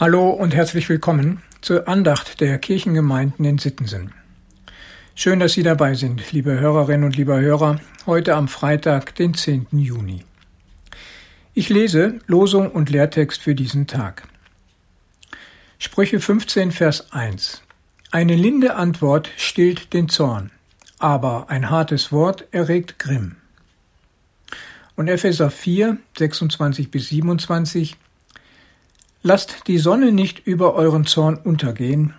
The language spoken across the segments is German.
Hallo und herzlich willkommen zur Andacht der Kirchengemeinden in Sittensen. Schön, dass Sie dabei sind, liebe Hörerinnen und lieber Hörer, heute am Freitag, den 10. Juni. Ich lese Losung und Lehrtext für diesen Tag. Sprüche 15, Vers 1. Eine linde Antwort stillt den Zorn, aber ein hartes Wort erregt Grimm. Und Epheser 4, 26 bis 27 Lasst die Sonne nicht über euren Zorn untergehen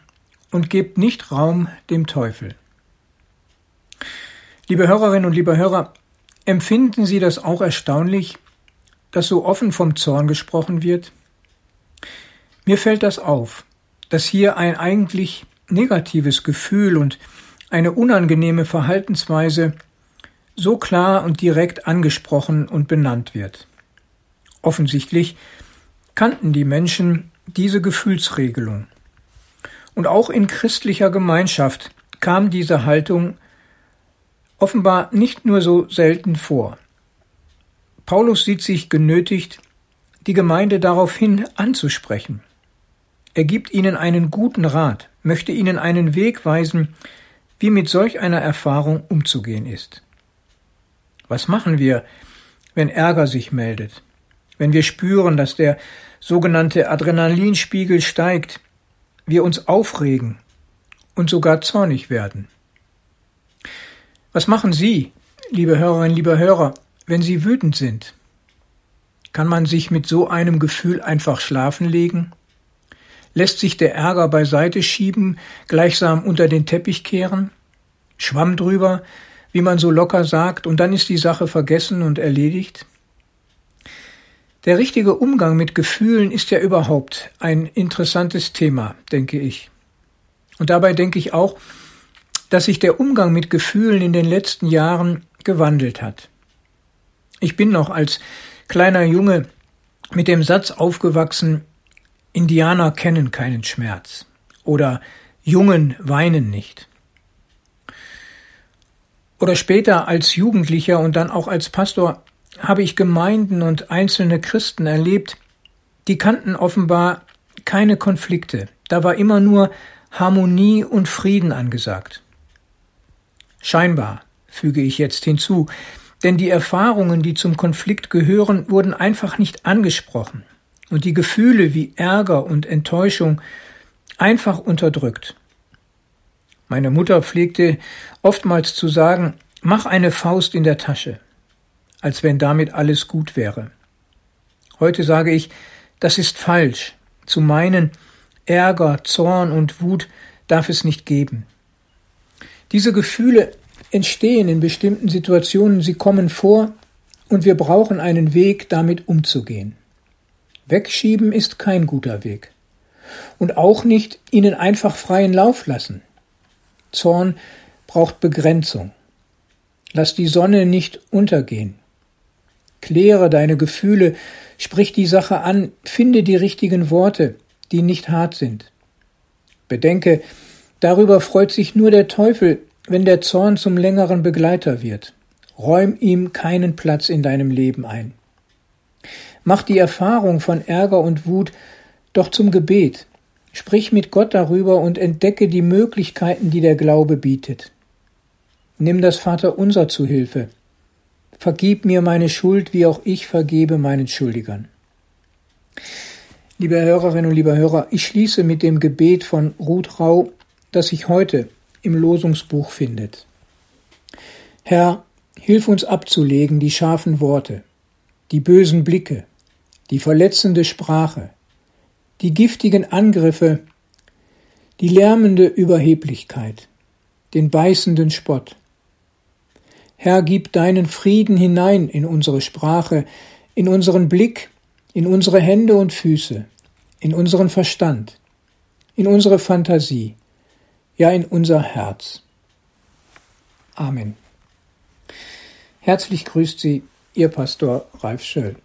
und gebt nicht Raum dem Teufel. Liebe Hörerinnen und liebe Hörer, empfinden Sie das auch erstaunlich, dass so offen vom Zorn gesprochen wird? Mir fällt das auf, dass hier ein eigentlich negatives Gefühl und eine unangenehme Verhaltensweise so klar und direkt angesprochen und benannt wird. Offensichtlich kannten die Menschen diese Gefühlsregelung. Und auch in christlicher Gemeinschaft kam diese Haltung offenbar nicht nur so selten vor. Paulus sieht sich genötigt, die Gemeinde daraufhin anzusprechen. Er gibt ihnen einen guten Rat, möchte ihnen einen Weg weisen, wie mit solch einer Erfahrung umzugehen ist. Was machen wir, wenn Ärger sich meldet? Wenn wir spüren, dass der sogenannte Adrenalinspiegel steigt, wir uns aufregen und sogar zornig werden. Was machen Sie, liebe Hörerinnen, lieber Hörer, wenn Sie wütend sind? Kann man sich mit so einem Gefühl einfach schlafen legen? Lässt sich der Ärger beiseite schieben, gleichsam unter den Teppich kehren? Schwamm drüber, wie man so locker sagt, und dann ist die Sache vergessen und erledigt? Der richtige Umgang mit Gefühlen ist ja überhaupt ein interessantes Thema, denke ich. Und dabei denke ich auch, dass sich der Umgang mit Gefühlen in den letzten Jahren gewandelt hat. Ich bin noch als kleiner Junge mit dem Satz aufgewachsen, Indianer kennen keinen Schmerz oder Jungen weinen nicht. Oder später als Jugendlicher und dann auch als Pastor habe ich Gemeinden und einzelne Christen erlebt, die kannten offenbar keine Konflikte. Da war immer nur Harmonie und Frieden angesagt. Scheinbar, füge ich jetzt hinzu, denn die Erfahrungen, die zum Konflikt gehören, wurden einfach nicht angesprochen und die Gefühle wie Ärger und Enttäuschung einfach unterdrückt. Meine Mutter pflegte oftmals zu sagen, mach eine Faust in der Tasche als wenn damit alles gut wäre. Heute sage ich, das ist falsch. Zu meinen, Ärger, Zorn und Wut darf es nicht geben. Diese Gefühle entstehen in bestimmten Situationen, sie kommen vor und wir brauchen einen Weg, damit umzugehen. Wegschieben ist kein guter Weg. Und auch nicht ihnen einfach freien Lauf lassen. Zorn braucht Begrenzung. Lass die Sonne nicht untergehen. Kläre deine Gefühle, sprich die Sache an, finde die richtigen Worte, die nicht hart sind. Bedenke, darüber freut sich nur der Teufel, wenn der Zorn zum längeren Begleiter wird. Räum ihm keinen Platz in deinem Leben ein. Mach die Erfahrung von Ärger und Wut doch zum Gebet. Sprich mit Gott darüber und entdecke die Möglichkeiten, die der Glaube bietet. Nimm das Vaterunser zu Hilfe. Vergib mir meine Schuld, wie auch ich vergebe meinen Schuldigern. Liebe Hörerinnen und lieber Hörer, ich schließe mit dem Gebet von Ruth Rau, das sich heute im Losungsbuch findet. Herr, hilf uns abzulegen die scharfen Worte, die bösen Blicke, die verletzende Sprache, die giftigen Angriffe, die lärmende Überheblichkeit, den beißenden Spott. Herr, gib deinen Frieden hinein in unsere Sprache, in unseren Blick, in unsere Hände und Füße, in unseren Verstand, in unsere Fantasie, ja in unser Herz. Amen. Herzlich grüßt Sie, Ihr Pastor Ralf Schöll.